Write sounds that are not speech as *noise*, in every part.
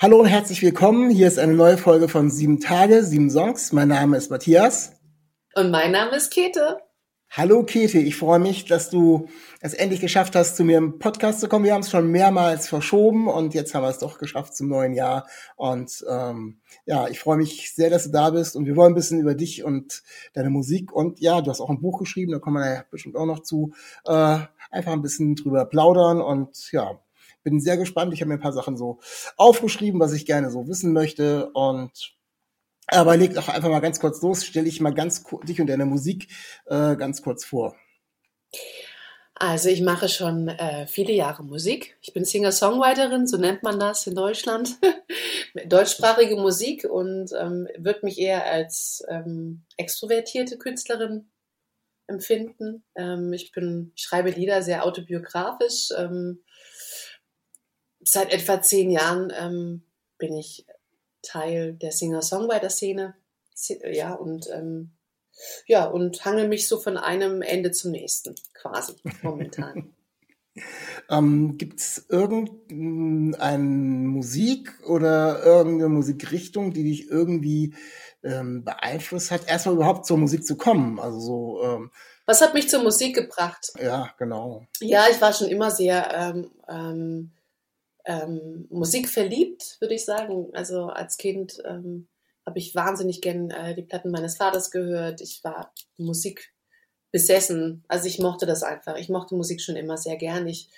Hallo und herzlich willkommen. Hier ist eine neue Folge von Sieben Tage, sieben Songs. Mein Name ist Matthias. Und mein Name ist Käthe. Hallo Käthe, ich freue mich, dass du es endlich geschafft hast, zu mir im Podcast zu kommen. Wir haben es schon mehrmals verschoben und jetzt haben wir es doch geschafft zum neuen Jahr. Und ähm, ja, ich freue mich sehr, dass du da bist und wir wollen ein bisschen über dich und deine Musik und ja, du hast auch ein Buch geschrieben, da kommen wir ja bestimmt auch noch zu, äh, einfach ein bisschen drüber plaudern und ja, bin sehr gespannt. Ich habe mir ein paar Sachen so aufgeschrieben, was ich gerne so wissen möchte und aber leg doch einfach mal ganz kurz los, stelle ich mal ganz dich und deine Musik äh, ganz kurz vor. Also ich mache schon äh, viele Jahre Musik. Ich bin Singer-Songwriterin, so nennt man das in Deutschland. *laughs* Deutschsprachige Musik und ähm, würde mich eher als ähm, extrovertierte Künstlerin empfinden. Ähm, ich bin, schreibe Lieder sehr autobiografisch. Ähm, seit etwa zehn Jahren ähm, bin ich Teil der Singer-Songwriter-Szene. Ja, und ähm, ja, und hangel mich so von einem Ende zum nächsten, quasi, momentan. *laughs* ähm, Gibt es irgendeine Musik oder irgendeine Musikrichtung, die dich irgendwie ähm, beeinflusst hat, erstmal überhaupt zur Musik zu kommen? Also so. Ähm, Was hat mich zur Musik gebracht? Ja, genau. Ja, ich war schon immer sehr ähm, ähm, Musik verliebt, würde ich sagen. Also als Kind ähm, habe ich wahnsinnig gern äh, die Platten meines Vaters gehört. Ich war Musik besessen. Also ich mochte das einfach. Ich mochte Musik schon immer sehr gern. Ich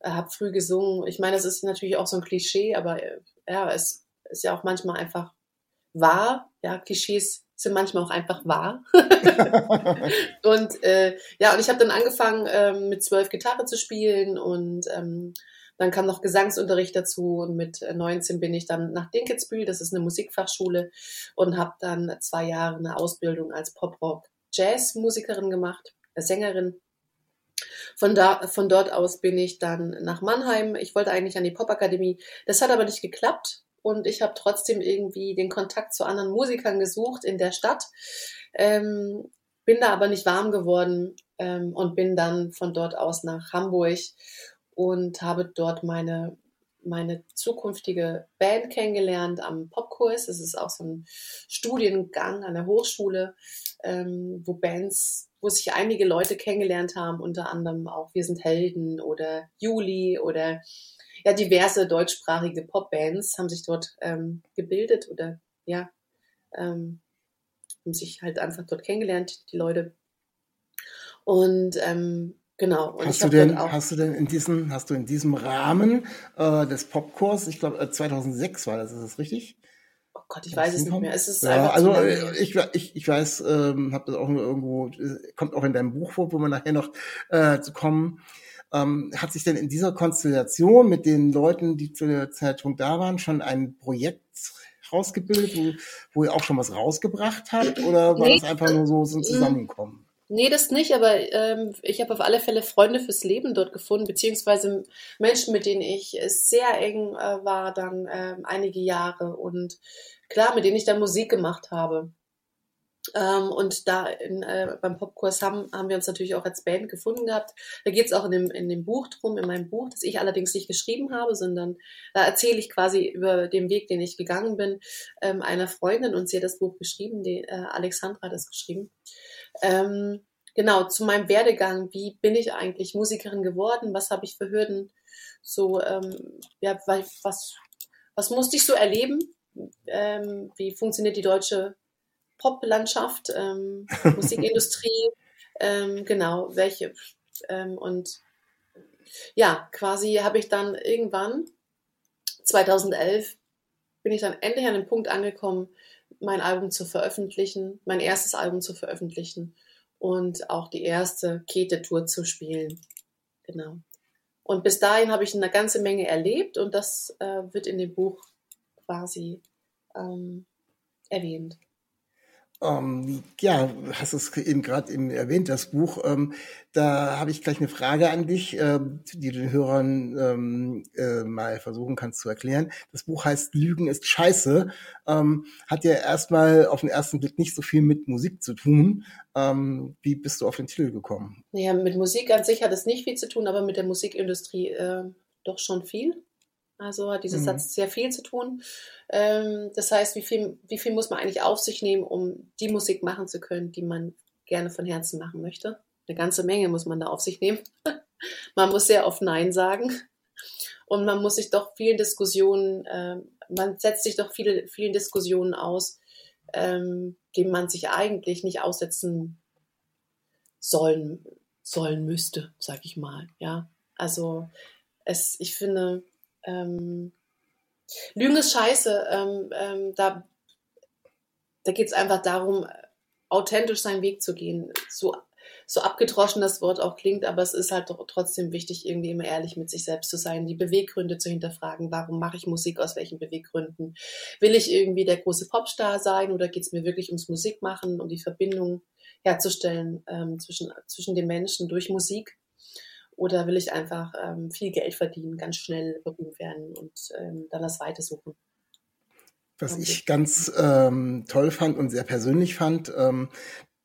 äh, habe früh gesungen. Ich meine, das ist natürlich auch so ein Klischee, aber äh, ja, es ist ja auch manchmal einfach wahr. Ja, Klischees sind manchmal auch einfach wahr. *laughs* und äh, ja, und ich habe dann angefangen, ähm, mit zwölf Gitarre zu spielen und ähm, dann kam noch Gesangsunterricht dazu und mit 19 bin ich dann nach Dinkelsbühl, das ist eine Musikfachschule, und habe dann zwei Jahre eine Ausbildung als Pop-Rock-Jazz-Musikerin gemacht, äh, Sängerin. Von, da, von dort aus bin ich dann nach Mannheim. Ich wollte eigentlich an die Popakademie. Das hat aber nicht geklappt und ich habe trotzdem irgendwie den Kontakt zu anderen Musikern gesucht in der Stadt. Ähm, bin da aber nicht warm geworden ähm, und bin dann von dort aus nach Hamburg und habe dort meine, meine zukünftige Band kennengelernt am Popkurs. Es ist auch so ein Studiengang an der Hochschule, ähm, wo Bands, wo sich einige Leute kennengelernt haben, unter anderem auch Wir sind Helden oder Juli oder ja, diverse deutschsprachige Popbands haben sich dort ähm, gebildet oder ja, ähm, haben sich halt einfach dort kennengelernt, die Leute. Und ähm, Genau. Und hast du denn, hast du denn in diesem, hast du in diesem Rahmen äh, des Popkurs, ich glaube äh, 2006 war das, ist das richtig? Oh Gott, ich weiß es nicht mehr. Es ist ja, einfach also äh, ich, ich, ich weiß, ähm, habe das auch nur irgendwo, äh, kommt auch in deinem Buch vor, wo wir nachher noch äh, zu kommen. Ähm, hat sich denn in dieser Konstellation mit den Leuten, die zu der Zeitpunkt da waren, schon ein Projekt rausgebildet, wo, wo ihr auch schon was rausgebracht habt? Oder war nee, das einfach nur so, so ein Zusammenkommen? Nee, das nicht, aber ähm, ich habe auf alle Fälle Freunde fürs Leben dort gefunden, beziehungsweise Menschen, mit denen ich sehr eng äh, war, dann äh, einige Jahre und klar, mit denen ich dann Musik gemacht habe. Ähm, und da in, äh, beim Popkurs haben, haben wir uns natürlich auch als Band gefunden gehabt. Da geht es auch in dem, in dem Buch drum, in meinem Buch, das ich allerdings nicht geschrieben habe, sondern da erzähle ich quasi über den Weg, den ich gegangen bin, ähm, einer Freundin und sie hat das Buch geschrieben, die äh, Alexandra hat es geschrieben. Ähm, genau, zu meinem Werdegang, wie bin ich eigentlich Musikerin geworden, was habe ich für Hürden, so, ähm, ja, was, was musste ich so erleben, ähm, wie funktioniert die deutsche Poplandschaft, ähm, *laughs* Musikindustrie, ähm, genau, welche, ähm, und ja, quasi habe ich dann irgendwann, 2011, bin ich dann endlich an den Punkt angekommen, mein Album zu veröffentlichen, mein erstes Album zu veröffentlichen und auch die erste Kete-Tour zu spielen. Genau. Und bis dahin habe ich eine ganze Menge erlebt und das äh, wird in dem Buch quasi ähm, erwähnt. Ähm, ja, hast es eben gerade eben erwähnt, das Buch. Ähm, da habe ich gleich eine Frage an dich, äh, die du den Hörern ähm, äh, mal versuchen kannst zu erklären. Das Buch heißt Lügen ist Scheiße. Ähm, hat ja erstmal auf den ersten Blick nicht so viel mit Musik zu tun. Ähm, wie bist du auf den Titel gekommen? Ja, mit Musik an sich hat es nicht viel zu tun, aber mit der Musikindustrie äh, doch schon viel. Also hat dieser mhm. Satz sehr viel zu tun. Ähm, das heißt, wie viel, wie viel muss man eigentlich auf sich nehmen, um die Musik machen zu können, die man gerne von Herzen machen möchte? Eine ganze Menge muss man da auf sich nehmen. *laughs* man muss sehr oft Nein sagen. Und man muss sich doch vielen Diskussionen, äh, man setzt sich doch viele, vielen Diskussionen aus, ähm, denen man sich eigentlich nicht aussetzen sollen, sollen müsste, sag ich mal. Ja, also es, ich finde, ähm, Lügen ist scheiße. Ähm, ähm, da da geht es einfach darum, authentisch seinen Weg zu gehen. So, so abgedroschen das Wort auch klingt, aber es ist halt doch trotzdem wichtig, irgendwie immer ehrlich mit sich selbst zu sein, die Beweggründe zu hinterfragen. Warum mache ich Musik? Aus welchen Beweggründen? Will ich irgendwie der große Popstar sein oder geht es mir wirklich ums Musikmachen, um die Verbindung herzustellen ähm, zwischen, zwischen den Menschen durch Musik? Oder will ich einfach ähm, viel Geld verdienen, ganz schnell berühmt werden und ähm, dann das Weite suchen? Was ich ganz ähm, toll fand und sehr persönlich fand, ähm,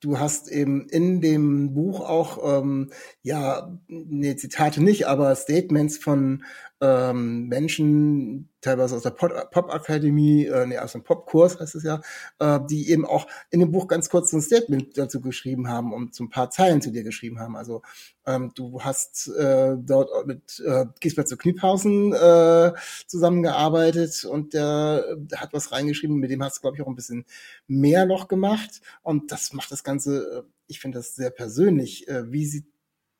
du hast eben in dem Buch auch, ähm, ja, nee, Zitate nicht, aber Statements von ähm, Menschen, teilweise aus der Pop-Akademie, äh, nee, aus dem Pop-Kurs heißt es ja, äh, die eben auch in dem Buch ganz kurz ein Statement dazu geschrieben haben und so ein paar Zeilen zu dir geschrieben haben. Also ähm, du hast äh, dort mit äh, Gisbert zu Kniphausen äh, zusammengearbeitet und der, hat was reingeschrieben, mit dem hast du, glaube ich, auch ein bisschen mehr noch gemacht. Und das macht das Ganze, äh, ich finde das sehr persönlich. Äh, wie sieht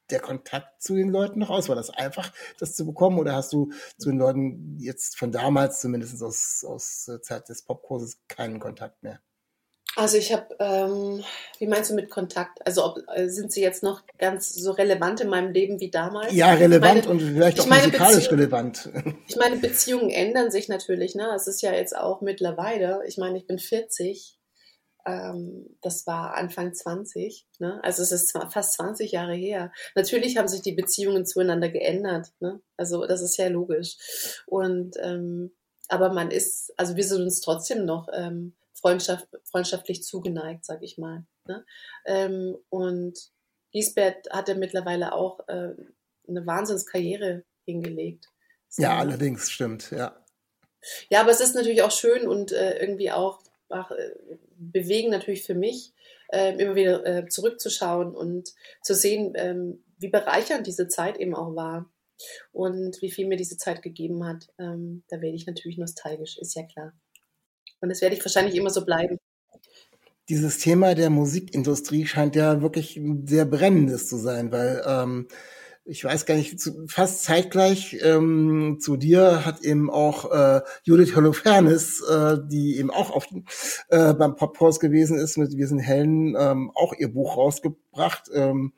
der Kontakt zu den Leuten noch aus? War das einfach, das zu bekommen? Oder hast du zu den Leuten jetzt von damals, zumindest aus, aus Zeit des Popkurses, keinen Kontakt mehr? Also ich habe, ähm, wie meinst du mit Kontakt? Also ob, äh, sind sie jetzt noch ganz so relevant in meinem Leben wie damals? Ja, relevant meine, und vielleicht auch musikalisch Beziehung, relevant. Ich meine, Beziehungen ändern sich natürlich. Ne? Es ist ja jetzt auch mittlerweile, ich meine, ich bin 40 ähm, das war Anfang 20, ne? also es ist fast 20 Jahre her. Natürlich haben sich die Beziehungen zueinander geändert, ne? also das ist ja logisch. Und ähm, aber man ist, also wir sind uns trotzdem noch ähm, freundschaft, freundschaftlich zugeneigt, sag ich mal. Ne? Ähm, und Lisbeth hatte mittlerweile auch äh, eine Wahnsinnskarriere hingelegt. So, ja, allerdings, stimmt, ja. Ja, aber es ist natürlich auch schön und äh, irgendwie auch bewegen natürlich für mich, äh, immer wieder äh, zurückzuschauen und zu sehen, ähm, wie bereichernd diese Zeit eben auch war und wie viel mir diese Zeit gegeben hat. Ähm, da werde ich natürlich nostalgisch, ist ja klar. Und das werde ich wahrscheinlich immer so bleiben. Dieses Thema der Musikindustrie scheint ja wirklich sehr brennendes zu sein, weil ähm, ich weiß gar nicht, fast zeitgleich ähm, zu dir hat eben auch äh, Judith Holofernes, äh, die eben auch auf, äh, beim Popkurs gewesen ist mit Wir sind Hellen, ähm, auch ihr Buch rausgebracht. Ähm,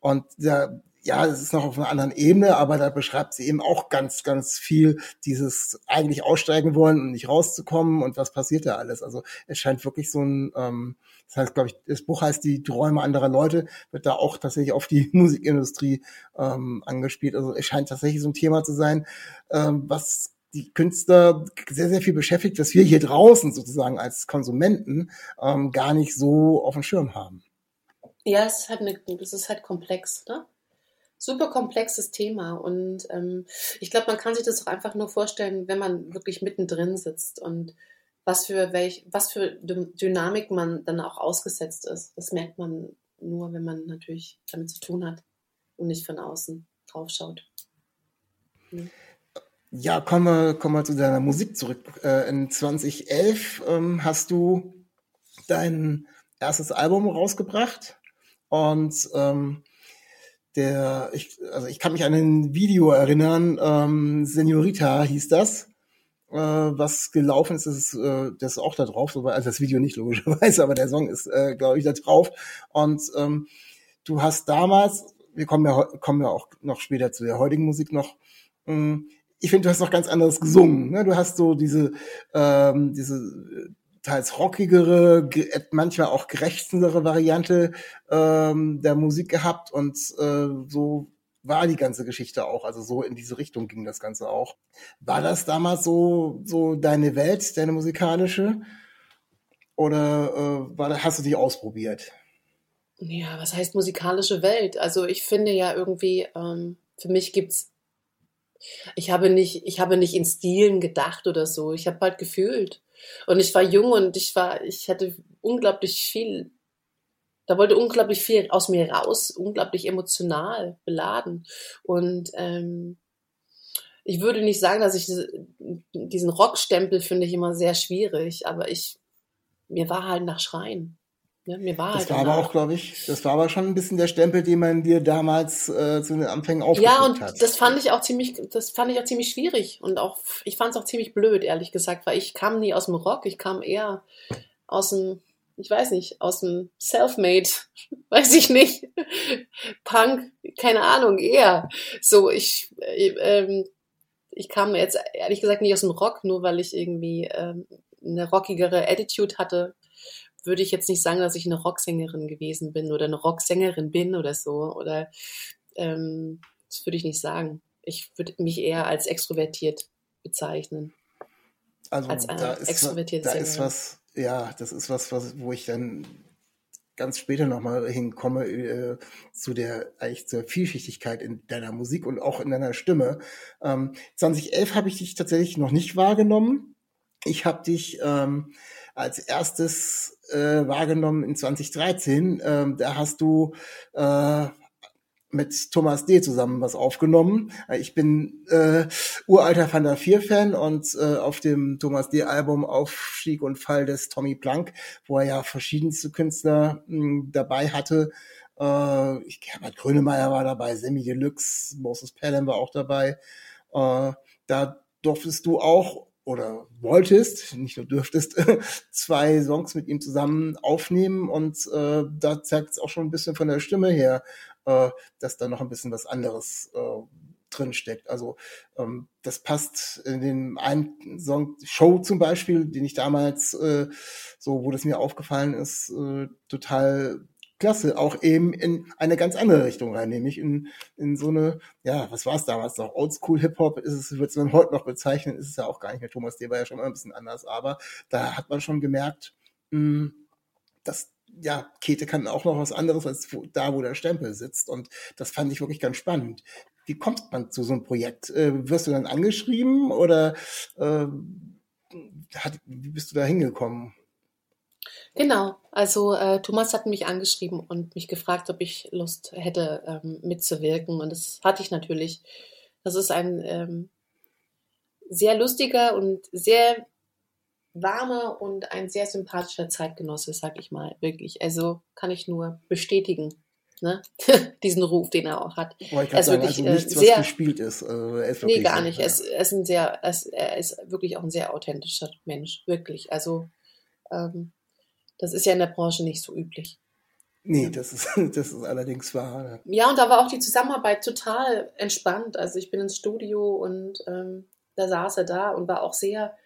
und da ja, es ist noch auf einer anderen Ebene, aber da beschreibt sie eben auch ganz, ganz viel dieses eigentlich aussteigen wollen und nicht rauszukommen und was passiert da alles. Also es scheint wirklich so ein, ähm, das heißt, glaube ich, das Buch heißt Die Träume anderer Leute, wird da auch tatsächlich auf die *laughs* Musikindustrie ähm, angespielt. Also es scheint tatsächlich so ein Thema zu sein, ähm, was die Künstler sehr, sehr viel beschäftigt, dass wir hier draußen sozusagen als Konsumenten ähm, gar nicht so auf dem Schirm haben. Ja, es hat eine, das ist halt komplex, ne? Super komplexes Thema und ähm, ich glaube, man kann sich das auch einfach nur vorstellen, wenn man wirklich mittendrin sitzt und was für welch, was für Dynamik man dann auch ausgesetzt ist. Das merkt man nur, wenn man natürlich damit zu tun hat und nicht von außen drauf schaut. Hm. Ja, kommen wir, kommen wir zu deiner Musik zurück. Äh, in 2011 ähm, hast du dein erstes Album rausgebracht und ähm, der, ich, also ich kann mich an ein Video erinnern, ähm, Senorita hieß das, äh, was gelaufen ist, das ist, äh, das ist auch da drauf, so, also das Video nicht logischerweise, *laughs* aber der Song ist, äh, glaube ich, da drauf. Und ähm, du hast damals wir kommen ja, kommen ja auch noch später zu der heutigen Musik noch. Hm, ich finde, du hast noch ganz anderes gesungen. Ne? Du hast so diese, ähm, diese teils rockigere, manchmal auch gerechtstere Variante ähm, der Musik gehabt und äh, so war die ganze Geschichte auch. Also so in diese Richtung ging das Ganze auch. War das damals so, so deine Welt, deine musikalische? Oder äh, war, hast du dich ausprobiert? Ja, was heißt musikalische Welt? Also ich finde ja irgendwie, ähm, für mich gibt's, ich habe nicht, ich habe nicht in Stilen gedacht oder so. Ich habe halt gefühlt. Und ich war jung und ich war, ich hatte unglaublich viel, da wollte unglaublich viel aus mir raus, unglaublich emotional beladen. Und ähm, ich würde nicht sagen, dass ich diesen Rockstempel finde ich immer sehr schwierig, aber ich, mir war halt nach Schreien. Ja, mir war das halt war aber auch, glaube ich, das war aber schon ein bisschen der Stempel, den man dir damals äh, zu den Anfängen aufgedrückt hat. Ja, und hat. das fand ich auch ziemlich, das fand ich auch ziemlich schwierig und auch, ich fand es auch ziemlich blöd, ehrlich gesagt, weil ich kam nie aus dem Rock, ich kam eher aus dem, ich weiß nicht, aus dem Selfmade, *laughs* weiß ich nicht, *laughs* Punk, keine Ahnung, eher. So, ich, äh, ähm, ich kam jetzt ehrlich gesagt nicht aus dem Rock, nur weil ich irgendwie ähm, eine rockigere Attitude hatte würde ich jetzt nicht sagen, dass ich eine Rocksängerin gewesen bin oder eine Rocksängerin bin oder so. Oder ähm, das würde ich nicht sagen. Ich würde mich eher als extrovertiert bezeichnen. Also als da, ist, da ist was, ja, das ist was, was, wo ich dann ganz später nochmal hinkomme äh, zu der eigentlich zur Vielschichtigkeit in deiner Musik und auch in deiner Stimme. Ähm, 2011 habe ich dich tatsächlich noch nicht wahrgenommen. Ich habe dich ähm, als erstes äh, wahrgenommen in 2013. Ähm, da hast du äh, mit Thomas D. zusammen was aufgenommen. Ich bin äh, uralter Van der Vier Fan und äh, auf dem Thomas D. Album Aufstieg und Fall des Tommy Plank, wo er ja verschiedenste Künstler mh, hm, dabei hatte. Äh, ich Herbert Grönemeyer war dabei, Sammy Deluxe, Moses Pelham war auch dabei. Äh, da durftest du auch oder wolltest, nicht nur dürftest, *laughs* zwei Songs mit ihm zusammen aufnehmen und äh, da zeigt es auch schon ein bisschen von der Stimme her, äh, dass da noch ein bisschen was anderes äh, drin steckt. Also ähm, das passt in den einen Song Show zum Beispiel, den ich damals äh, so, wo das mir aufgefallen ist, äh, total klasse, auch eben in eine ganz andere Richtung rein, nämlich in, in so eine, ja, was war es damals noch? Oldschool Hip-Hop ist es, wird man heute noch bezeichnen, ist es ja auch gar nicht mehr. Thomas D. war ja schon mal ein bisschen anders, aber da hat man schon gemerkt, mh, hm, dass ja, Kete kann auch noch was anderes als da, wo der Stempel sitzt. Und das fand ich wirklich ganz spannend. Wie kommt man zu so einem Projekt? Äh, wirst du dann angeschrieben oder äh, hat, wie bist du da hingekommen? Genau, also äh, Thomas hat mich angeschrieben und mich gefragt, ob ich Lust hätte, ähm, mitzuwirken. Und das hatte ich natürlich. Das ist ein ähm, sehr lustiger und sehr warmer und ein sehr sympathischer Zeitgenosse, sag ich mal, wirklich. Also kann ich nur bestätigen, ne? *laughs* diesen Ruf, den er auch hat. er ist sagen, wirklich also nichts, äh, sehr, was gespielt ist. Also er ist nee, gar nicht. Ja. Es, er, ist ein sehr, er ist wirklich auch ein sehr authentischer Mensch, wirklich. Also ähm, das ist ja in der Branche nicht so üblich. Nee, das ist, *laughs* das ist allerdings wahr. Ja, und da war auch die Zusammenarbeit total entspannt. Also ich bin ins Studio und ähm, da saß er da und war auch sehr,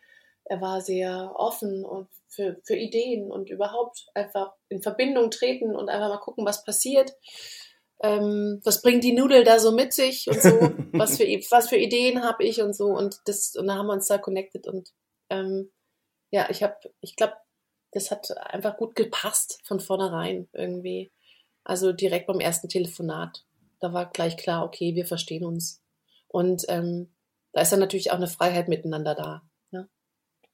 er war sehr offen und für, für Ideen und überhaupt einfach in Verbindung treten und einfach mal gucken, was passiert. Ähm, was bringt die Nudel da so mit sich und so, *laughs* was für, was für Ideen habe ich und so und das und da haben wir uns da connected und ähm, ja, ich habe, ich glaube, das hat einfach gut gepasst von vornherein irgendwie. Also direkt beim ersten Telefonat. Da war gleich klar, okay, wir verstehen uns. Und ähm, da ist dann natürlich auch eine Freiheit miteinander da. Ne?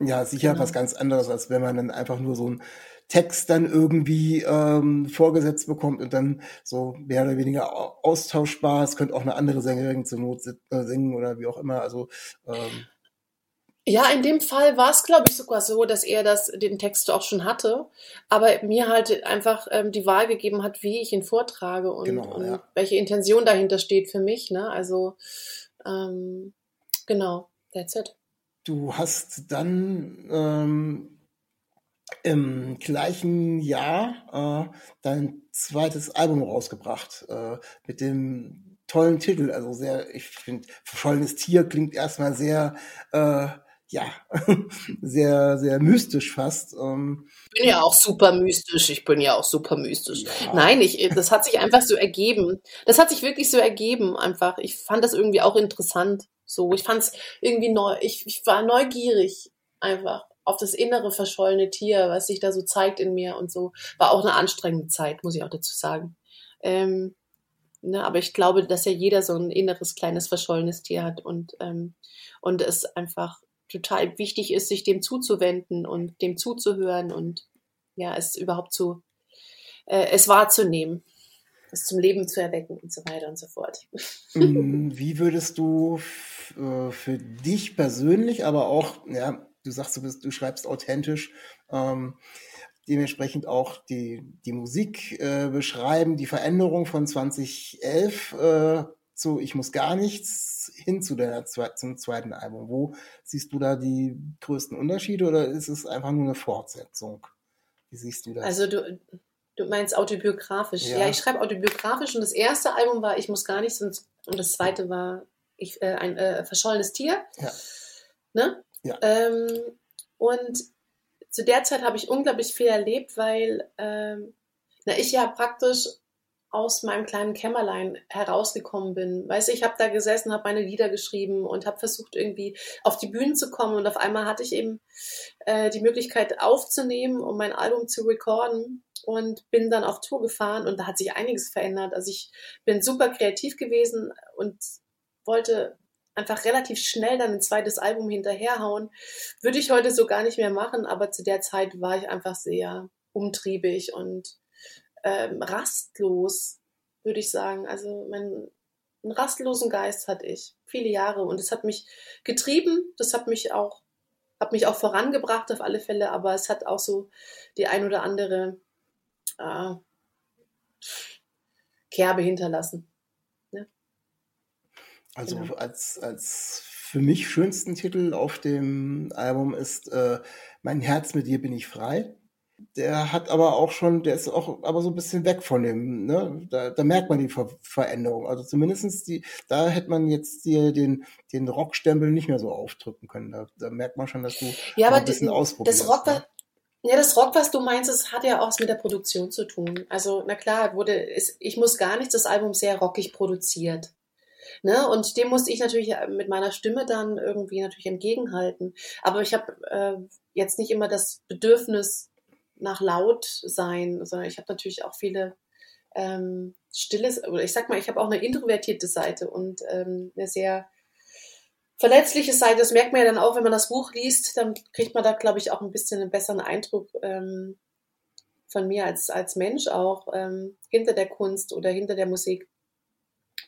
Ja, sicher genau. was ganz anderes, als wenn man dann einfach nur so einen Text dann irgendwie ähm, vorgesetzt bekommt und dann so mehr oder weniger austauschbar. Es könnte auch eine andere Sängerin zur Not äh, singen oder wie auch immer. Also ähm, ja, in dem Fall war es, glaube ich, sogar so, dass er das, den Text auch schon hatte, aber mir halt einfach ähm, die Wahl gegeben hat, wie ich ihn vortrage und, genau, und ja. welche Intention dahinter steht für mich. Ne? Also ähm, genau, that's it. Du hast dann ähm, im gleichen Jahr äh, dein zweites Album rausgebracht äh, mit dem tollen Titel. Also sehr, ich finde, verschollenes Tier klingt erstmal sehr äh, ja, *laughs* sehr, sehr mystisch fast. Ähm, ich bin ja auch super mystisch. Ich bin ja auch super mystisch. Ja. Nein, ich, das hat sich einfach so ergeben. Das hat sich wirklich so ergeben, einfach. Ich fand das irgendwie auch interessant. So, ich fand es irgendwie neu. Ich, ich war neugierig einfach auf das innere verschollene Tier, was sich da so zeigt in mir und so. War auch eine anstrengende Zeit, muss ich auch dazu sagen. Ähm, ne, aber ich glaube, dass ja jeder so ein inneres kleines verschollenes Tier hat und ähm, und es einfach total wichtig ist, sich dem zuzuwenden und dem zuzuhören und ja, es überhaupt zu, äh, es wahrzunehmen, es zum Leben zu erwecken und so weiter und so fort. Mm, *laughs* wie würdest du äh, für dich persönlich, aber auch, ja, du sagst, du bist, du schreibst authentisch, ähm, dementsprechend auch die, die Musik äh, beschreiben, die Veränderung von 2011 äh, zu Ich muss gar nichts hin zu der, zum zweiten Album. Wo siehst du da die größten Unterschiede oder ist es einfach nur eine Fortsetzung? Wie siehst du das? Also du, du meinst autobiografisch. Ja, ja ich schreibe autobiografisch und das erste Album war Ich muss gar nichts und, und das zweite war ich, äh, ein äh, verschollenes Tier. Ja. Ne? Ja. Ähm, und zu der Zeit habe ich unglaublich viel erlebt, weil ähm, na, ich ja praktisch aus meinem kleinen Kämmerlein herausgekommen bin. Weißt du, ich habe da gesessen, habe meine Lieder geschrieben und habe versucht irgendwie auf die Bühnen zu kommen und auf einmal hatte ich eben äh, die Möglichkeit aufzunehmen, um mein Album zu recorden und bin dann auf Tour gefahren und da hat sich einiges verändert. Also ich bin super kreativ gewesen und wollte einfach relativ schnell dann ein zweites Album hinterherhauen. Würde ich heute so gar nicht mehr machen, aber zu der Zeit war ich einfach sehr umtriebig und ähm, rastlos, würde ich sagen. Also mein, einen rastlosen Geist hatte ich viele Jahre und es hat mich getrieben, das hat mich auch, hat mich auch vorangebracht auf alle Fälle, aber es hat auch so die ein oder andere äh, Kerbe hinterlassen. Ne? Also genau. als, als für mich schönsten Titel auf dem Album ist äh, Mein Herz mit dir bin ich frei der hat aber auch schon, der ist auch aber so ein bisschen weg von dem, ne? Da, da merkt man die Ver Veränderung. Also zumindestens die, da hätte man jetzt dir den, den Rockstempel nicht mehr so aufdrücken können. Da, da merkt man schon, dass du ja, aber ein bisschen ausprobierst. Das Rock, ne? Ja, das Rock, was du meinst, das hat ja auch was mit der Produktion zu tun. Also, na klar, wurde, ist, ich muss gar nichts, das Album sehr rockig produziert. Ne? Und dem musste ich natürlich mit meiner Stimme dann irgendwie natürlich entgegenhalten. Aber ich habe äh, jetzt nicht immer das Bedürfnis, nach laut sein, sondern ich habe natürlich auch viele ähm, stilles, oder ich sag mal, ich habe auch eine introvertierte Seite und ähm, eine sehr verletzliche Seite. Das merkt man ja dann auch, wenn man das Buch liest, dann kriegt man da, glaube ich, auch ein bisschen einen besseren Eindruck ähm, von mir als, als Mensch auch ähm, hinter der Kunst oder hinter der Musik.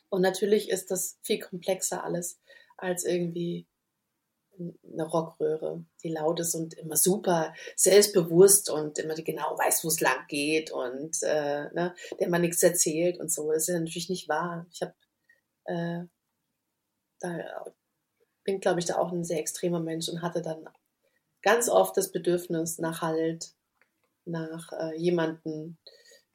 Und natürlich ist das viel komplexer alles als irgendwie eine Rockröhre, die laut ist und immer super selbstbewusst und immer genau weiß, wo es lang geht und äh, ne, der man nichts erzählt und so. Das ist ja natürlich nicht wahr. Ich habe äh, da bin, glaube ich, da auch ein sehr extremer Mensch und hatte dann ganz oft das Bedürfnis nach Halt, nach äh, jemanden,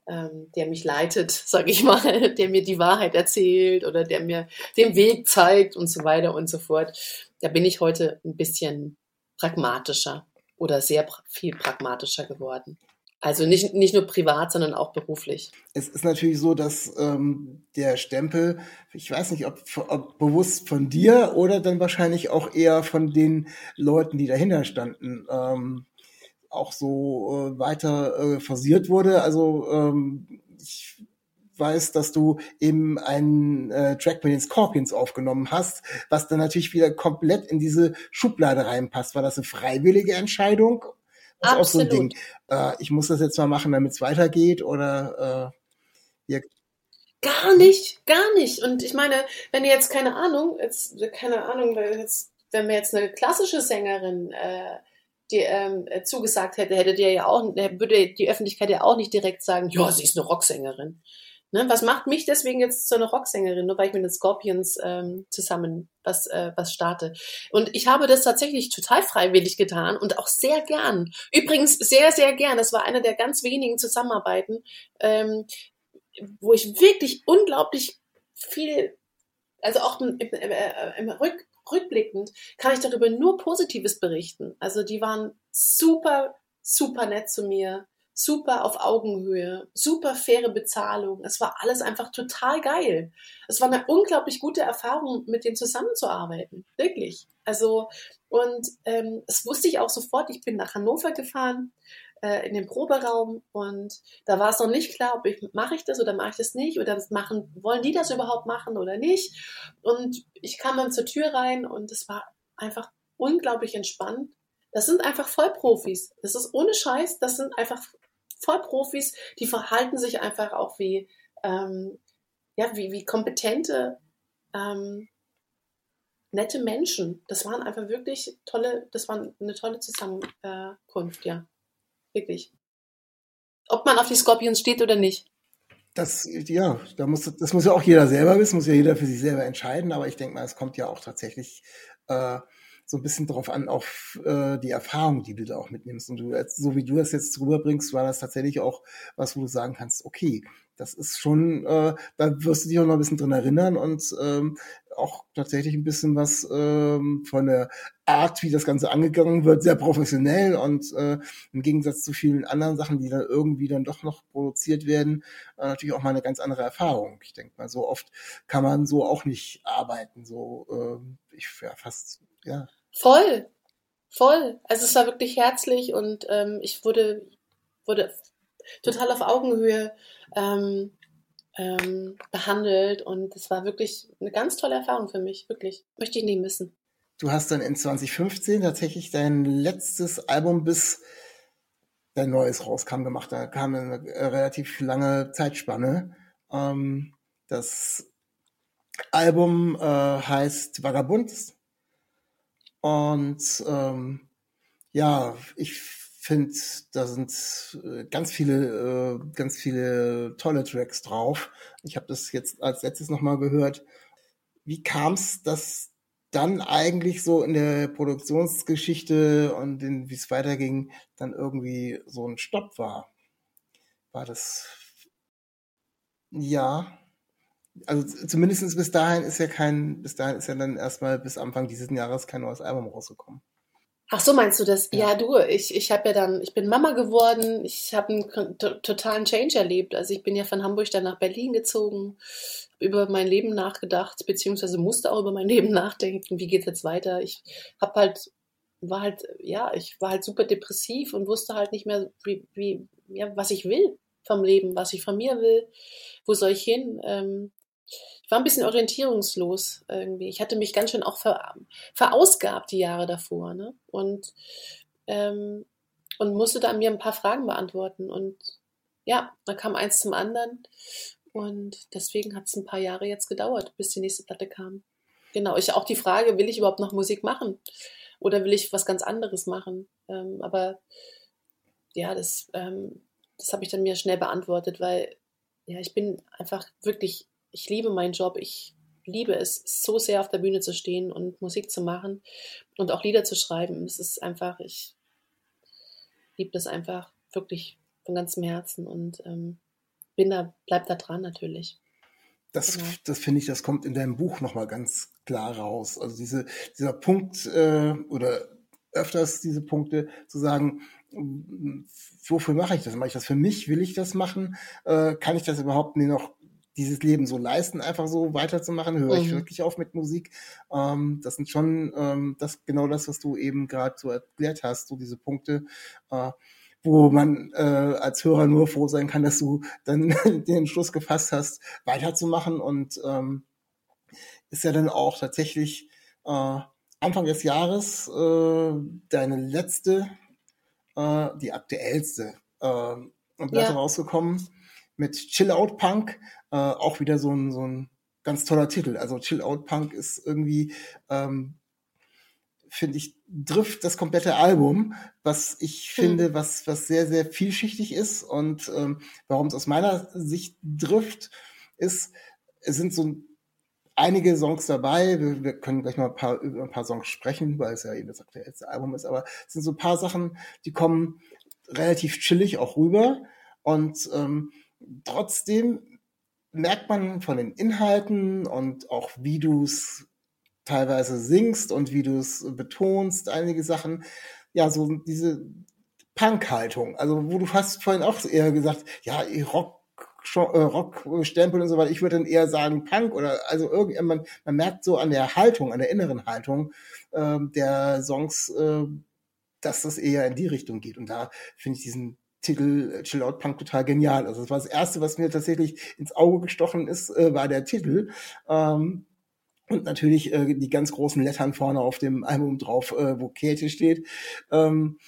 ähm, der mich leitet, *laughs* sage ich mal, der mir die Wahrheit erzählt oder der mir den Weg zeigt und so weiter und so fort. Da bin ich heute ein bisschen pragmatischer oder sehr viel pragmatischer geworden. Also nicht, nicht nur privat, sondern auch beruflich. Es ist natürlich so, dass ähm, der Stempel, ich weiß nicht, ob, ob bewusst von dir oder dann wahrscheinlich auch eher von den Leuten, die dahinter standen, ähm, auch so äh, weiter äh, forciert wurde. Also ähm, ich weiß, dass du eben einen äh, Track mit den Scorpions aufgenommen hast, was dann natürlich wieder komplett in diese Schublade reinpasst. War das eine freiwillige Entscheidung? Das ist auch so ein Ding. Äh, ich muss das jetzt mal machen, damit es weitergeht oder äh, ja. Gar nicht, gar nicht. Und ich meine, wenn ihr jetzt keine Ahnung, jetzt keine Ahnung, jetzt, wenn wir jetzt eine klassische Sängerin äh, die, ähm, äh, zugesagt hätte, hätte dir ja auch, würde die Öffentlichkeit ja auch nicht direkt sagen, ja, sie ist eine Rocksängerin. Ne, was macht mich deswegen jetzt zu einer Rocksängerin, nur weil ich mit den Scorpions ähm, zusammen was, äh, was starte? Und ich habe das tatsächlich total freiwillig getan und auch sehr gern. Übrigens sehr, sehr gern. Das war eine der ganz wenigen Zusammenarbeiten, ähm, wo ich wirklich unglaublich viel, also auch im, im, äh, im Rück, rückblickend kann ich darüber nur Positives berichten. Also die waren super, super nett zu mir super auf Augenhöhe, super faire Bezahlung. Es war alles einfach total geil. Es war eine unglaublich gute Erfahrung, mit denen zusammenzuarbeiten. Wirklich. Also, und ähm, das wusste ich auch sofort. Ich bin nach Hannover gefahren, in den Proberaum und da war es noch nicht klar, ob ich mache ich das oder mache ich das nicht oder machen, wollen die das überhaupt machen oder nicht. Und ich kam dann zur Tür rein und es war einfach unglaublich entspannt. Das sind einfach Vollprofis. Das ist ohne Scheiß. Das sind einfach Vollprofis, die verhalten sich einfach auch wie, ähm, ja, wie, wie kompetente, ähm, nette Menschen. Das waren einfach wirklich tolle, das war eine tolle Zusammenkunft, ja. Wirklich. Ob man auf die Scorpions steht oder nicht. Das, ja, da muss, das muss ja auch jeder selber wissen, muss ja jeder für sich selber entscheiden, aber ich denke mal, es kommt ja auch tatsächlich äh, so ein bisschen drauf an, auf äh, die Erfahrung, die du da auch mitnimmst. Und du, so wie du das jetzt rüberbringst, war das tatsächlich auch was, wo du sagen kannst, okay, das ist schon, äh, da wirst du dich auch noch ein bisschen drin erinnern und ähm, auch tatsächlich ein bisschen was ähm, von der Art, wie das Ganze angegangen wird, sehr professionell und äh, im Gegensatz zu vielen anderen Sachen, die dann irgendwie dann doch noch produziert werden, äh, natürlich auch mal eine ganz andere Erfahrung. Ich denke mal, so oft kann man so auch nicht arbeiten. So, äh, ich ja, fast ja. Voll, voll. Also es war wirklich herzlich und ähm, ich wurde, wurde total auf Augenhöhe ähm, ähm, behandelt und es war wirklich eine ganz tolle Erfahrung für mich, wirklich. Möchte ich nie missen. Du hast dann in 2015 tatsächlich dein letztes Album bis dein neues rauskam gemacht. Da kam eine relativ lange Zeitspanne. Ähm, das Album äh, heißt Vagabund, und ähm, ja, ich finde, da sind äh, ganz viele, äh, ganz viele tolle Tracks drauf. Ich habe das jetzt als letztes nochmal gehört. Wie kam es, dass dann eigentlich so in der Produktionsgeschichte und wie es weiterging, dann irgendwie so ein Stopp war? War das ja, also zumindest bis dahin ist ja kein, bis dahin ist ja dann erstmal bis Anfang dieses Jahres kein neues Album rausgekommen. Ach so, meinst du das? Ja, ja du, ich, ich habe ja dann, ich bin Mama geworden, ich habe einen totalen Change erlebt. Also ich bin ja von Hamburg dann nach Berlin gezogen, über mein Leben nachgedacht, beziehungsweise musste auch über mein *laughs* Leben nachdenken, wie geht's jetzt weiter. Ich habe halt, war halt, ja, ich war halt super depressiv und wusste halt nicht mehr, wie, wie, ja, was ich will vom Leben, was ich von mir will, wo soll ich hin. Ähm, ich war ein bisschen orientierungslos irgendwie. Ich hatte mich ganz schön auch ver, verausgabt die Jahre davor. Ne? Und, ähm, und musste da mir ein paar Fragen beantworten. Und ja, dann kam eins zum anderen. Und deswegen hat es ein paar Jahre jetzt gedauert, bis die nächste Platte kam. Genau, ich auch die Frage, will ich überhaupt noch Musik machen? Oder will ich was ganz anderes machen? Ähm, aber ja, das, ähm, das habe ich dann mir schnell beantwortet, weil ja, ich bin einfach wirklich ich liebe meinen Job. Ich liebe es so sehr auf der Bühne zu stehen und Musik zu machen und auch Lieder zu schreiben. Es ist einfach, ich liebe das einfach wirklich von ganzem Herzen und ähm, bin da, bleib da dran natürlich. Das, genau. das finde ich, das kommt in deinem Buch nochmal ganz klar raus. Also diese, dieser Punkt äh, oder öfters diese Punkte zu sagen, wofür mache ich das? Mache ich das für mich? Will ich das machen? Äh, kann ich das überhaupt noch dieses Leben so leisten, einfach so weiterzumachen, höre ich mhm. wirklich auf mit Musik. Ähm, das sind schon das das genau das, was du eben gerade so erklärt hast, so diese Punkte, äh, wo man äh, als Hörer nur froh sein kann, dass du dann *laughs* den Entschluss gefasst hast, weiterzumachen und ähm, ist ja dann auch tatsächlich äh, Anfang des Jahres äh, deine letzte, äh, die aktuellste äh, Platte ja. rausgekommen mit Chill Out Punk. Äh, auch wieder so ein, so ein ganz toller Titel. Also Chill Out Punk ist irgendwie, ähm, finde ich, trifft das komplette Album, was ich Hm. finde, was, was sehr, sehr vielschichtig ist und ähm, warum es aus meiner Sicht trifft, ist, es sind so einige Songs dabei. Wir, wir können gleich mal ein paar, über ein paar Songs sprechen, weil es ja eben das aktuellste Album ist, aber es sind so ein paar Sachen, die kommen relativ chillig auch rüber und ähm, trotzdem merkt man von den Inhalten und auch wie du es teilweise singst und wie du es betonst, einige Sachen, ja, so diese Punk-Haltung. Also, wo du hast vorhin auch eher gesagt, ja, Rock, äh, Rock-Stempel und so weiter. Ich würde dann eher sagen Punk oder, also irgendwie, man, merkt so an der Haltung, an der inneren Haltung ähm, der Songs, äh, dass das eher in die Richtung geht. Und da finde ich diesen Titel äh, Chill Out Punk total genial. Also das war das erste, was mir tatsächlich ins Auge gestochen ist, äh, war der Titel. Ähm, und natürlich äh, die ganz großen Lettern vorne auf dem Album drauf, äh, wo Käthe steht. Ähm,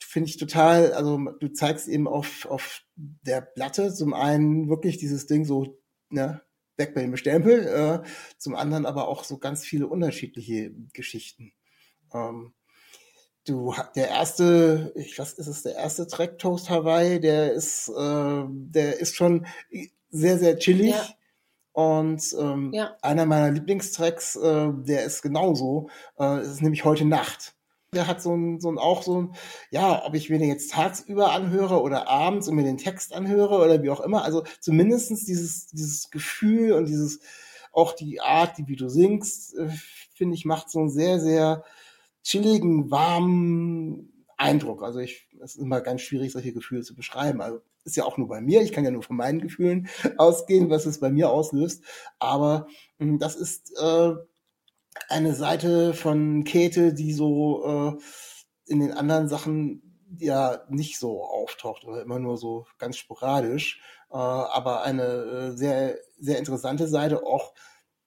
Finde ich total, also du zeigst eben auf, auf der Platte zum einen wirklich dieses Ding so, ne, weg bei dem Stempel, äh, zum anderen aber auch so ganz viele unterschiedliche Geschichten. Ähm, du, der erste, ich was ist es, der erste Track Toast Hawaii, der ist, äh, der ist schon sehr, sehr chillig. Ja. Und ähm, Ja. einer meiner Lieblingstracks, äh, der ist genauso, äh, ist nämlich heute Nacht. Der hat so ein, so ein auch so ein, ja, ob ich mir den jetzt tagsüber anhöre oder abends und mir den Text anhöre oder wie auch immer. Also zumindestens dieses, dieses Gefühl und dieses, auch die Art, wie du singst, äh, finde ich, macht so einen sehr, sehr chilligen, warmen Eindruck. Also ich, es ist immer ganz schwierig, solche Gefühle zu beschreiben. Also ist ja auch nur bei mir. Ich kann ja nur von meinen Gefühlen *laughs* ausgehen, was es bei mir auslöst. Aber mh, das ist äh, eine Seite von Käthe, die so äh, in den anderen Sachen ja nicht so auftaucht oder immer nur so ganz sporadisch. Äh, aber eine äh, sehr, sehr interessante Seite auch.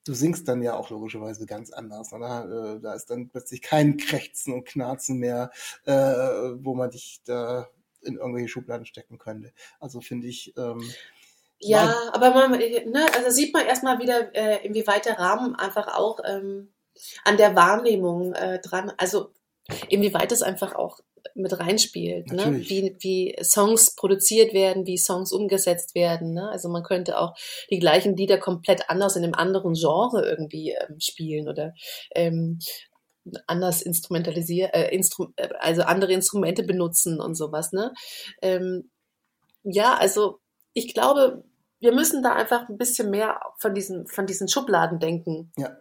Du singst dann ja auch logischerweise ganz anders. Oder? Äh, da ist dann plötzlich kein Krächzen und Knarzen mehr, äh, wo man dich da in irgendwelche Schubladen stecken könnte. Also finde ich, ähm, Ja, aber man, ne, also sieht man erstmal wieder, äh, inwieweit der Rahmen einfach auch ähm, an der Wahrnehmung äh, dran, also inwieweit es einfach auch mit reinspielt, ne? Wie, wie Songs produziert werden, wie Songs umgesetzt werden. Ne? Also man könnte auch die gleichen Lieder komplett anders in einem anderen Genre irgendwie ähm, spielen oder ähm, anders instrumentalisieren, äh, Instru äh, also andere Instrumente benutzen und sowas. Ne? Ähm, ja, also ich glaube, wir müssen da einfach ein bisschen mehr von diesen, von diesen Schubladendenken Ja.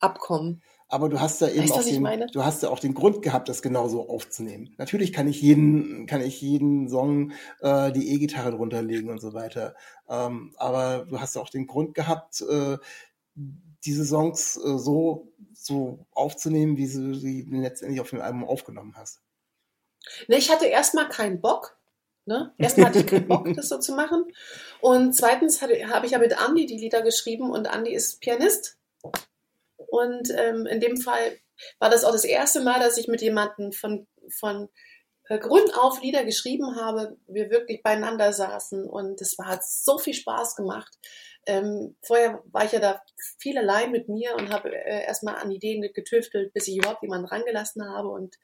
abkommen. Aber du hast ja eben Weißt auch den, du hast ja auch den Grund gehabt, das genauso aufzunehmen. Natürlich kann ich jeden, kann ich jeden Song äh, die E-Gitarre drunter legen und so weiter. Ähm, aber du hast ja auch den Grund gehabt, äh, diese Songs äh, so, so aufzunehmen, wie du sie letztendlich auf dem Album aufgenommen hast. Ne, ich hatte erstmal keinen Bock. Ne? Erstmal hatte ich keinen Bock, *laughs* das so zu machen. Und zweitens habe ich ja mit Andy die Lieder geschrieben und Andy ist Pianist. Und ähm, in dem Fall war das auch das erste Mal, dass ich mit jemandem von, von äh, Grund auf Lieder geschrieben habe, wir wirklich beieinander saßen und es hat so viel Spaß gemacht. Ähm, vorher war ich ja da viel allein mit mir und habe äh, erstmal an Ideen getüftelt, bis ich überhaupt jemanden rangelassen habe und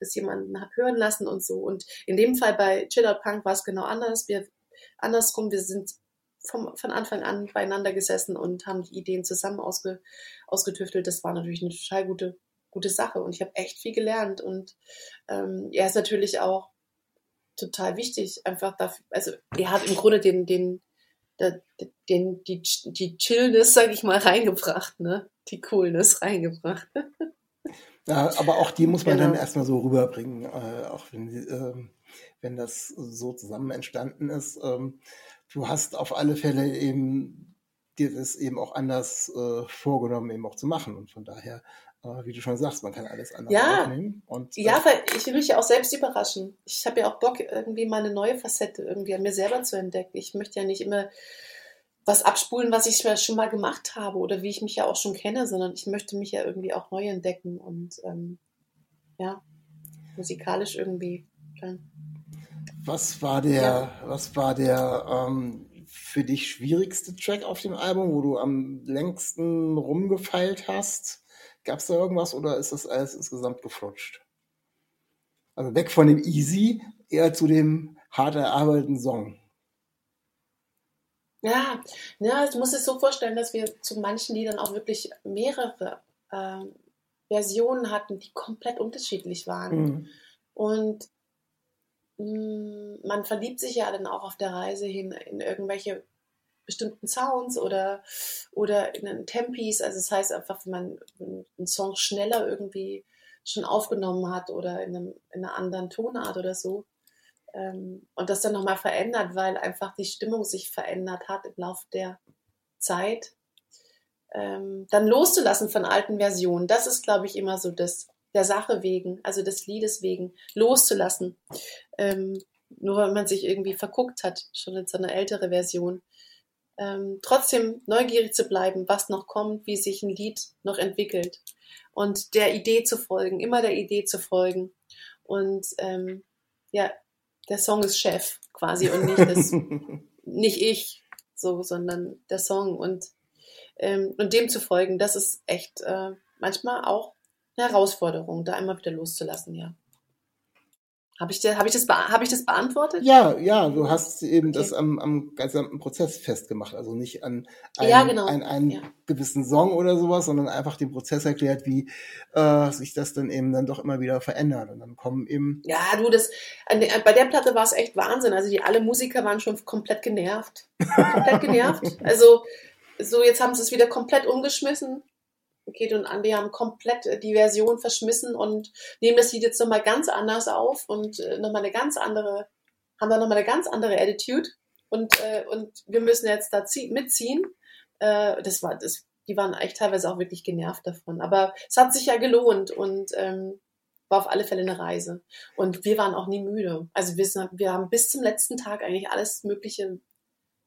das jemanden habe hören lassen und so. Und in dem Fall bei Chill Out Punk war es genau anders. Wir, andersrum, wir sind vom, von Anfang an beieinander gesessen und haben die Ideen zusammen ausge, ausgetüftelt. Das war natürlich eine total gute, gute Sache und ich habe echt viel gelernt und ähm, er ist natürlich auch total wichtig, einfach dafür, also er hat im Grunde den, den, den, den die, die Chillness, sag ich mal, reingebracht, ne? Die Coolness reingebracht. Ja, aber auch die muss man Genau. dann erstmal so rüberbringen, äh, auch wenn, ähm, wenn das so zusammen entstanden ist. Ähm, du hast auf alle Fälle eben dir das eben auch anders äh, vorgenommen, eben auch zu machen. Und von daher, äh, wie du schon sagst, man kann alles anders Ja. aufnehmen. Und, äh, Ja, weil ich will mich ja auch selbst überraschen. Ich habe ja auch Bock, irgendwie mal eine neue Facette irgendwie an mir selber zu entdecken. Ich möchte ja nicht immer was abspulen, was ich schon mal gemacht habe oder wie ich mich ja auch schon kenne, sondern ich möchte mich ja irgendwie auch neu entdecken und ähm, ja, musikalisch irgendwie. Dann. Was war der, was war der ähm, für dich schwierigste Track auf dem Album, wo du am längsten rumgefeilt hast? Gab es da irgendwas oder ist das alles insgesamt geflutscht? Also weg von dem Easy, eher zu dem hart erarbeiteten Song. Ja, ja, du musst es so vorstellen, dass wir zu manchen Liedern auch wirklich mehrere äh, Versionen hatten, die komplett unterschiedlich waren. Mhm. Und man verliebt sich ja dann auch auf der Reise hin in irgendwelche bestimmten Sounds oder, oder in Tempis. Also das heißt einfach, wenn man einen Song schneller irgendwie schon aufgenommen hat oder in, einem, in einer anderen Tonart oder so. Ähm, und das dann nochmal verändert, weil einfach die Stimmung sich verändert hat im Laufe der Zeit. Ähm, dann loszulassen von alten Versionen, das ist, glaube ich, immer so das, der Sache wegen, also des Liedes wegen, loszulassen. Ähm, nur wenn man sich irgendwie verguckt hat, schon in so einer ältere Version. Ähm, trotzdem neugierig zu bleiben, was noch kommt, wie sich ein Lied noch entwickelt. Und der Idee zu folgen, immer der Idee zu folgen. Und ähm, ja, der Song ist Chef quasi und nicht, das, *laughs* nicht ich, so, sondern der Song. Und, ähm, und dem zu folgen, das ist echt äh, manchmal auch eine Herausforderung, da immer wieder loszulassen, ja. Habe ich, hab ich, das hab ich das beantwortet? Ja, ja, du hast eben okay. das am, am gesamten Prozess festgemacht. Also nicht an einen, ja, genau. einen, einen ja. gewissen Song oder sowas, sondern einfach den Prozess erklärt, wie äh, sich das dann eben dann doch immer wieder verändert. Und dann kommen eben. Ja, du, das bei der Platte war es echt Wahnsinn. Also die alle Musiker waren schon komplett genervt. komplett genervt. *laughs* Also so, jetzt haben sie es wieder komplett umgeschmissen. Kate und Andy haben komplett äh, die Version verschmissen und nehmen das Lied jetzt nochmal ganz anders auf und äh, nochmal eine ganz andere, haben da nochmal eine ganz andere Attitude und, äh, und wir müssen jetzt da mitziehen. Äh, das war, das, die waren echt teilweise auch wirklich genervt davon. Aber es hat sich ja gelohnt und ähm, war auf alle Fälle eine Reise. Und wir waren auch nie müde. Also wir, sind, wir haben bis zum letzten Tag eigentlich alles Mögliche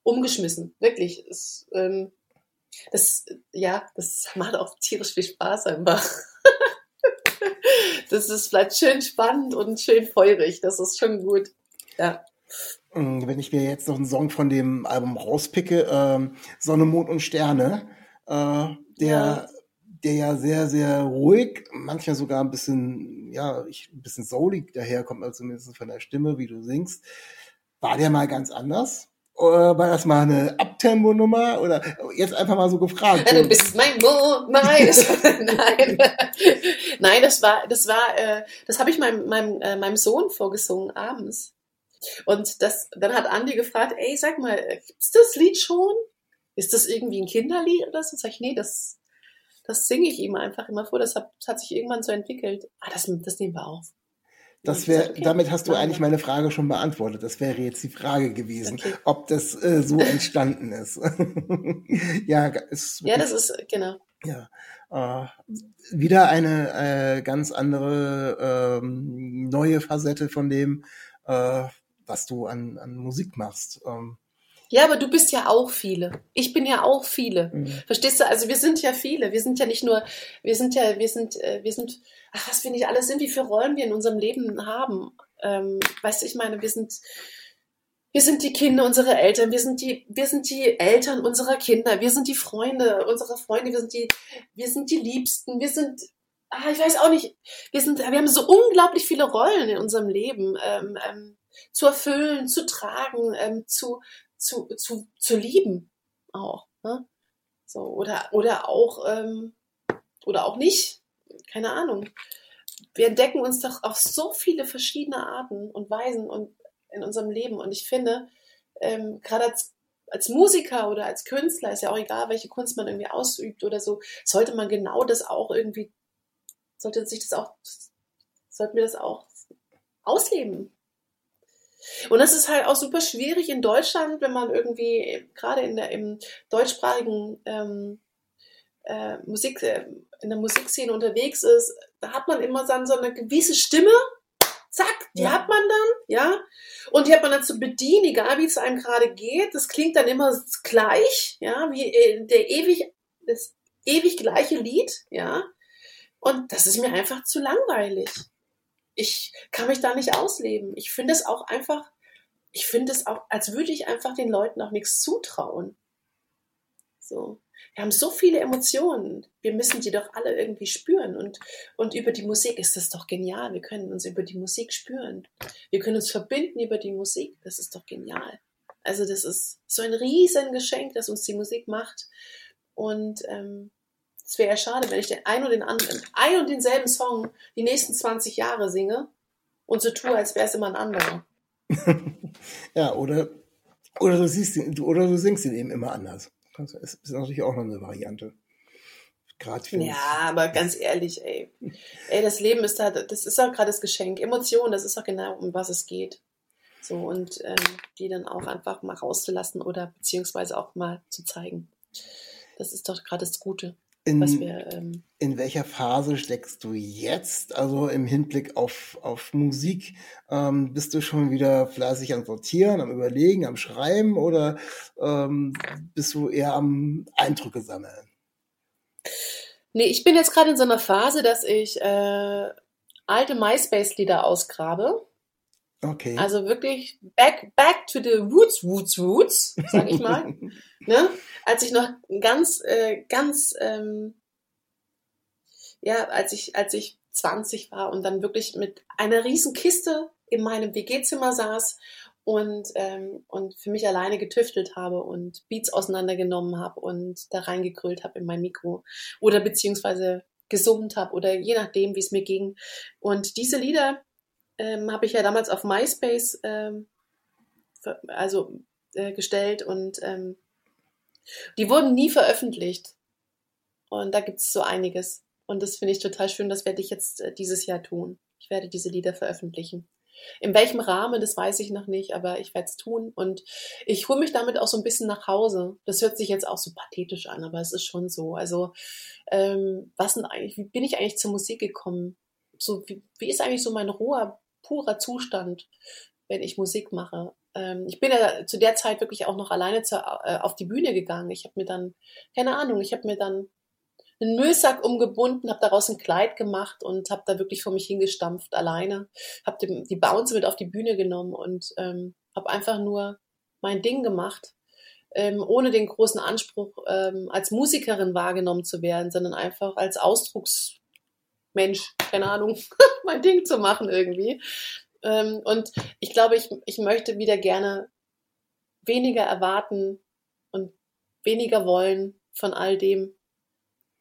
umgeschmissen. Wirklich. Es, ähm, das, ja, das *laughs* macht auch tierisch viel Spaß einfach. das ist vielleicht schön spannend und schön feurig. Das ist schon gut. Ja. Mm, wenn ich mir jetzt noch einen Song von dem Album rauspicke, ähm, Sonne, Mond und Sterne, äh, der, ja. der ja sehr, sehr ruhig, manchmal sogar ein bisschen, ja, ich, ein bisschen soulig daherkommt, also zumindest von der Stimme, wie du singst. War der mal ganz anders? War das mal eine Abtempo-Nummer? Oder jetzt einfach mal so gefragt? Ja, *laughs* du bist mein Mond, *laughs* nein, das, *laughs* nein, nein, das war, das war, äh, das habe ich meinem, meinem, äh, meinem Sohn vorgesungen abends. Und das, dann hat Andi gefragt, ey, sag mal, gibt's das Lied schon? Ist das irgendwie ein Kinderlied oder so? Sag ich, nee, das, das singe ich ihm einfach immer vor. Das hat, das hat sich irgendwann so entwickelt. Ah, das, das nehmen wir auf. Das wäre, okay. damit hast du eigentlich meine Frage schon beantwortet. Das wäre jetzt die Frage gewesen, okay. ob das äh, so entstanden ist. *laughs* ja, ist ja, das ist genau. Ja, äh, wieder eine äh, ganz andere ähm, neue Facette von dem, äh, was du an, an Musik machst. Ähm, ja, aber du bist ja auch viele. Ich bin ja auch viele. Mhm. Verstehst du? Also wir sind ja viele. Wir sind ja nicht nur, wir sind ja, wir sind, äh, wir sind, ach, was wir nicht alles sind, wie viele Rollen wir in unserem Leben haben. Ähm, weißt du, ich meine, wir sind, wir sind die Kinder unserer Eltern, wir sind die, wir sind die Eltern unserer Kinder, wir sind die Freunde unserer Freunde, wir sind die, wir sind die Liebsten, wir sind, ah, ich weiß auch nicht, wir sind, wir haben so unglaublich viele Rollen in unserem Leben ähm, ähm, zu erfüllen, zu tragen, ähm, zu, zu, zu, zu lieben auch. Ne? So, oder, oder auch, ähm, oder auch nicht. Keine Ahnung. Wir entdecken uns doch auf so viele verschiedene Arten und Weisen und in unserem Leben. Und ich finde, ähm, gerade als, als Musiker oder als Künstler, ist ja auch egal, welche Kunst man irgendwie ausübt oder so, sollte man genau das auch irgendwie, sollte sich das auch, sollten wir das auch ausleben. Und das ist halt auch super schwierig in Deutschland, wenn man irgendwie gerade in der im deutschsprachigen ähm, äh, Musik, äh, in der Musikszene unterwegs ist, da hat man immer dann so eine gewisse Stimme. Zack, die ja. hat man dann, ja. Und die hat man dann zu bedienen, egal wie es einem gerade geht. Das klingt dann immer gleich, ja, wie äh, der ewig, das ewig gleiche Lied, ja. Und das ist mir einfach zu langweilig ich kann mich da nicht ausleben. Ich finde es auch einfach, ich finde es auch, als würde ich einfach den Leuten auch nichts zutrauen. So. Wir haben so viele Emotionen. Wir müssen die doch alle irgendwie spüren. Und, und über die Musik ist das doch genial. Wir können uns über die Musik spüren. Wir können uns verbinden über die Musik. Das ist doch genial. Also das ist so ein Riesengeschenk, das uns die Musik macht. Und ähm, es wäre ja schade, wenn ich den einen und den anderen, ein und denselben Song die nächsten 20 Jahre singe und so tue, als wäre es immer ein anderer. *laughs* ja, oder, oder, du siehst ihn, oder du singst ihn eben immer anders. Das ist natürlich auch noch eine Variante. Gerade ja, aber ganz ehrlich, ey. Ey, das Leben ist da, das ist auch gerade das Geschenk. Emotionen, das ist auch genau, um was es geht. So, und ähm, die dann auch einfach mal rauszulassen oder beziehungsweise auch mal zu zeigen. Das ist doch gerade das Gute. In, wir, ähm, in welcher Phase steckst du jetzt? Also im Hinblick auf, auf Musik, ähm, bist du schon wieder fleißig am Sortieren, am Überlegen, am Schreiben oder ähm, bist du eher am Eindrücke sammeln? Nee, ich bin jetzt gerade in so einer Phase, dass ich äh, alte MySpace-Lieder ausgrabe. Okay. Also wirklich back, back to the roots, roots, roots, sag ich mal. *laughs* ne? Als ich noch ganz, äh, ganz, ähm, ja, als ich, als ich 20 war und dann wirklich mit einer riesen Kiste in meinem WG-Zimmer saß und, ähm, und für mich alleine getüftelt habe und Beats auseinandergenommen habe und da reingegrüllt habe in mein Mikro oder beziehungsweise gesummt habe oder je nachdem, wie es mir ging. Und diese Lieder ähm, habe ich ja damals auf MySpace ähm, also äh, gestellt und ähm, die wurden nie veröffentlicht. Und da gibt es so einiges. Und das finde ich total schön. Das werde ich jetzt äh, dieses Jahr tun. Ich werde diese Lieder veröffentlichen. In welchem Rahmen, das weiß ich noch nicht, aber ich werde es tun. Und ich hole mich damit auch so ein bisschen nach Hause. Das hört sich jetzt auch so pathetisch an, aber es ist schon so. Also, ähm, was denn eigentlich, wie bin ich eigentlich zur Musik gekommen? So, wie, wie ist eigentlich so mein roher, purer Zustand, wenn ich Musik mache? Ähm, ich bin ja zu der Zeit wirklich auch noch alleine zu, äh, auf die Bühne gegangen. Ich habe mir dann, keine Ahnung, ich habe mir dann einen Müllsack umgebunden, habe daraus ein Kleid gemacht und habe da wirklich vor mich hingestampft alleine. Habe die Bounce mit auf die Bühne genommen und ähm, habe einfach nur mein Ding gemacht, ähm, ohne den großen Anspruch, ähm, als Musikerin wahrgenommen zu werden, sondern einfach als Ausdrucksmensch, keine Ahnung, *laughs* mein Ding zu machen irgendwie. Ähm, und ich glaube, ich, ich möchte wieder gerne weniger erwarten und weniger wollen von all dem,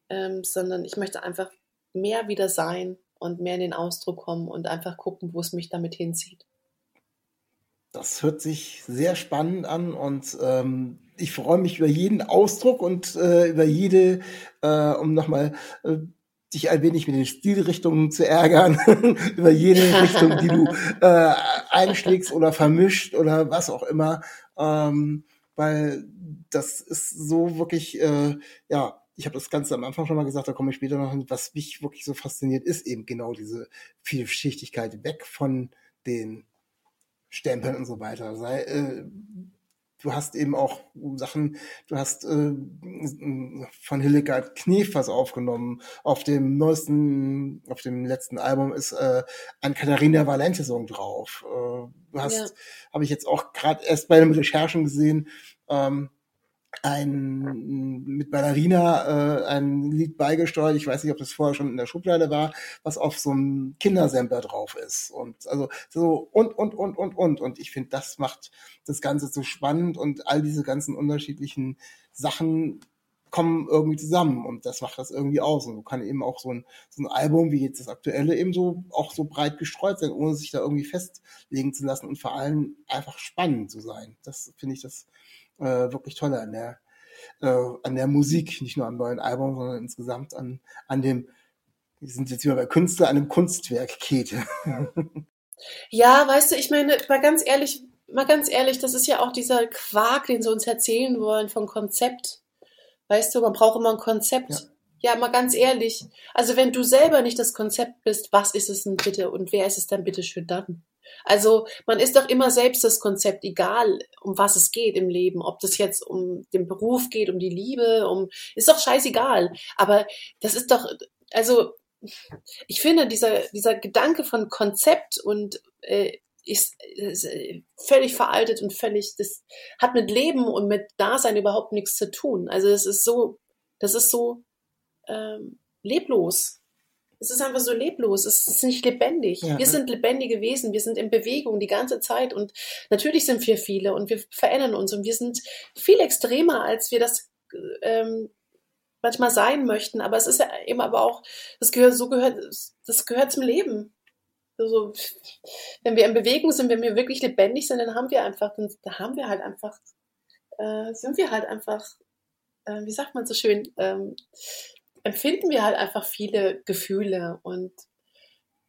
ähm, sondern ich möchte einfach mehr wieder sein und mehr in den Ausdruck kommen und einfach gucken, wo es mich damit hinzieht. Das hört sich sehr spannend an und ähm, ich freue mich über jeden Ausdruck und äh, über jede, äh, um nochmal äh, dich ein wenig mit den Stilrichtungen zu ärgern, *laughs* über jede Richtung, die du *laughs* äh, einschlägst oder vermischt oder was auch immer, ähm, weil das ist so wirklich, äh, ja, ich habe das Ganze am Anfang schon mal gesagt, da komme ich später noch hin, was mich wirklich so fasziniert, ist eben genau diese Vielschichtigkeit weg von den Stempeln und so weiter. Sei, äh, du hast eben auch Sachen, du hast äh, von Hildegard Knef was aufgenommen. Auf dem neuesten, auf dem letzten Album ist äh, ein Katharina Valente Song drauf. Äh, du hast, ja. habe ich jetzt auch gerade erst bei den Recherchen gesehen, ähm, ein mit Ballerina äh, ein Lied beigesteuert. Ich weiß nicht, ob das vorher schon in der Schublade war, was auf so einem Kindersampler drauf ist. Und also so und und und und und und ich finde, das macht das Ganze so spannend und all diese ganzen unterschiedlichen Sachen kommen irgendwie zusammen und das macht das irgendwie aus. Und so kann eben auch so ein, so ein Album wie jetzt das aktuelle eben so auch so breit gestreut sein, ohne sich da irgendwie festlegen zu lassen und vor allem einfach spannend zu sein. Das finde ich das äh, wirklich tolle an der, äh, an der Musik, nicht nur am neuen Album, sondern insgesamt an, an dem, wir sind jetzt wieder bei Künstler, an dem Kunstwerk Kete. *laughs* ja, weißt du, ich meine, mal ganz ehrlich, mal ganz ehrlich, das ist ja auch dieser Quark, den sie uns erzählen wollen vom Konzept. Weißt du, man braucht immer ein Konzept. Ja. Ja, mal ganz ehrlich. Also wenn du selber nicht das Konzept bist, was ist es denn bitte und wer ist es dann bitte schön dann? Also man ist doch immer selbst das Konzept, egal um was es geht im Leben, ob das jetzt um den Beruf geht, um die Liebe, um ist doch scheißegal. Aber das ist doch, also ich finde dieser dieser Gedanke von Konzept und äh, ist, ist äh, völlig veraltet und völlig, das hat mit Leben und mit Dasein überhaupt nichts zu tun. Also es ist so Das ist so ähm, leblos. Es ist einfach so leblos. Es ist nicht lebendig. Ja. Wir sind lebendige Wesen. Wir sind in Bewegung die ganze Zeit. Und natürlich sind wir viele und wir verändern uns. Und wir sind viel extremer, als wir das ähm, manchmal sein möchten. Aber es ist ja eben aber auch, das gehört, so gehört, das gehört zum Leben. Also, wenn wir in Bewegung sind, wenn wir wirklich lebendig sind, dann haben wir einfach, dann, da haben wir halt einfach, äh, sind wir halt einfach, äh, wie sagt man so schön, ähm, empfinden wir halt einfach viele Gefühle und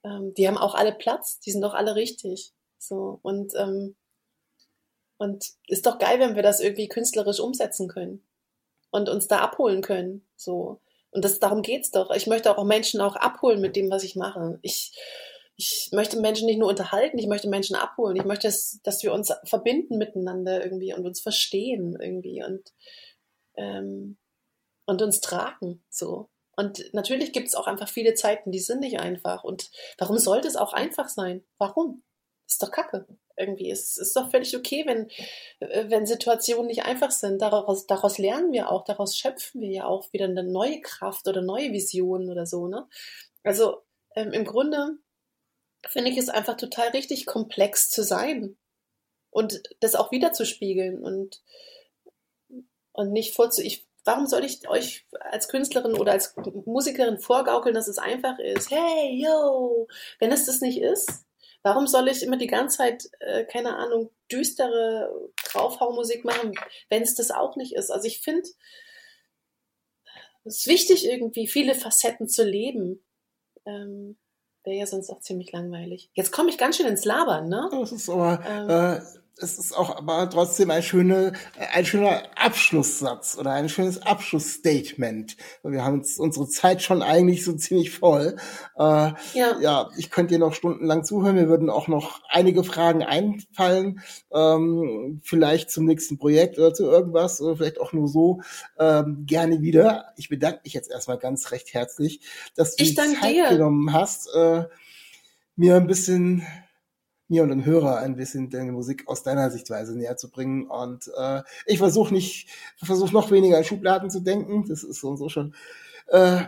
ähm, die haben auch alle Platz, die sind doch alle richtig. So und ähm, und ist doch geil, wenn wir das irgendwie künstlerisch umsetzen können und uns da abholen können. So und das darum geht's doch. Ich möchte auch Menschen auch abholen mit dem, was ich mache. Ich ich möchte Menschen nicht nur unterhalten, ich möchte Menschen abholen. Ich möchte, dass, dass wir uns verbinden miteinander irgendwie und uns verstehen irgendwie und ähm, und uns tragen. So. Und natürlich gibt es auch einfach viele Zeiten, die sind nicht einfach. Und warum sollte es auch einfach sein? Warum? Ist doch Kacke. Irgendwie. Es ist doch völlig okay, wenn, äh, wenn Situationen nicht einfach sind. Daraus, daraus lernen wir auch, daraus schöpfen wir ja auch wieder eine neue Kraft oder neue Visionen oder so. Ne? Also ähm, im Grunde finde ich es einfach total richtig, komplex zu sein und das auch wiederzuspiegeln und, und nicht vorzu. Ich warum soll ich euch als Künstlerin oder als Musikerin vorgaukeln, dass es einfach ist? Hey, yo, wenn es das nicht ist, warum soll ich immer die ganze Zeit, äh, keine Ahnung, düstere Draufhaumusik machen, wenn es das auch nicht ist? Also ich finde, es ist wichtig, irgendwie viele Facetten zu leben. Ähm, Wäre ja sonst auch ziemlich langweilig. Jetzt komme ich ganz schön ins Labern, ne? Das ist aber, Ähm. äh, es ist auch aber trotzdem ein schöner, ein schöner Abschlusssatz oder ein schönes Abschlussstatement. Wir haben uns unsere Zeit schon eigentlich so ziemlich voll. Äh, Ja. ja, ich könnte dir noch stundenlang zuhören. Mir würden auch noch einige Fragen einfallen, ähm, vielleicht zum nächsten Projekt oder zu irgendwas oder vielleicht auch nur so ähm, gerne wieder. Ich bedanke mich jetzt erstmal ganz recht herzlich, dass du die Zeit dir. genommen hast, äh, mir ein bisschen mir und den Hörer ein bisschen deine Musik aus deiner Sichtweise näher zu bringen. Und äh, ich versuche nicht, versuche noch weniger in Schubladen zu denken. Das ist so und so schon. Äh,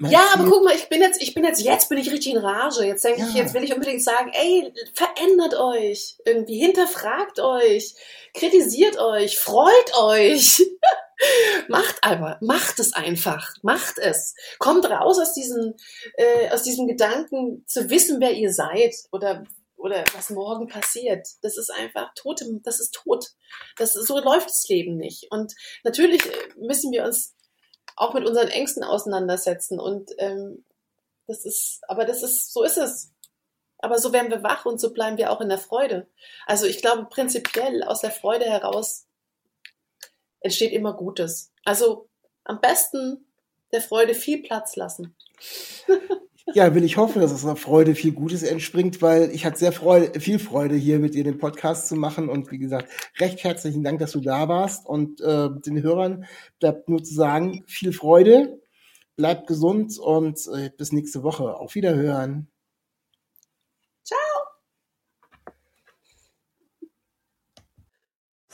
Ja, Ziel. aber guck mal, ich bin jetzt, ich bin jetzt, jetzt bin ich richtig in Rage. Jetzt denke ich, Ja. jetzt will ich unbedingt sagen, ey, verändert euch irgendwie, hinterfragt euch, kritisiert euch, freut euch. *laughs* macht einfach, macht es einfach, macht es. Kommt raus aus diesen, äh, aus diesem Gedanken zu wissen, wer ihr seid oder oder was morgen passiert. Das ist einfach tote, das ist tot. Das so läuft das Leben nicht. Und natürlich äh, müssen wir uns auch mit unseren Ängsten auseinandersetzen. Und ähm, das ist, aber das ist, so ist es. Aber so werden wir wach und so bleiben wir auch in der Freude. Also ich glaube, prinzipiell aus der Freude heraus entsteht immer Gutes. Also am besten der Freude viel Platz lassen. *laughs* *laughs* Ja, will ich hoffen, dass aus einer Freude viel Gutes entspringt, weil ich hatte sehr Freude, viel Freude, hier mit dir den Podcast zu machen. Und wie gesagt, recht herzlichen Dank, dass du da warst. Und äh, den Hörern bleibt nur zu sagen, viel Freude, bleibt gesund und äh, bis nächste Woche. Auf Wiederhören.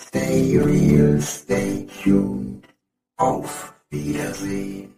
Stay real, stay tuned. Auf Wiedersehen.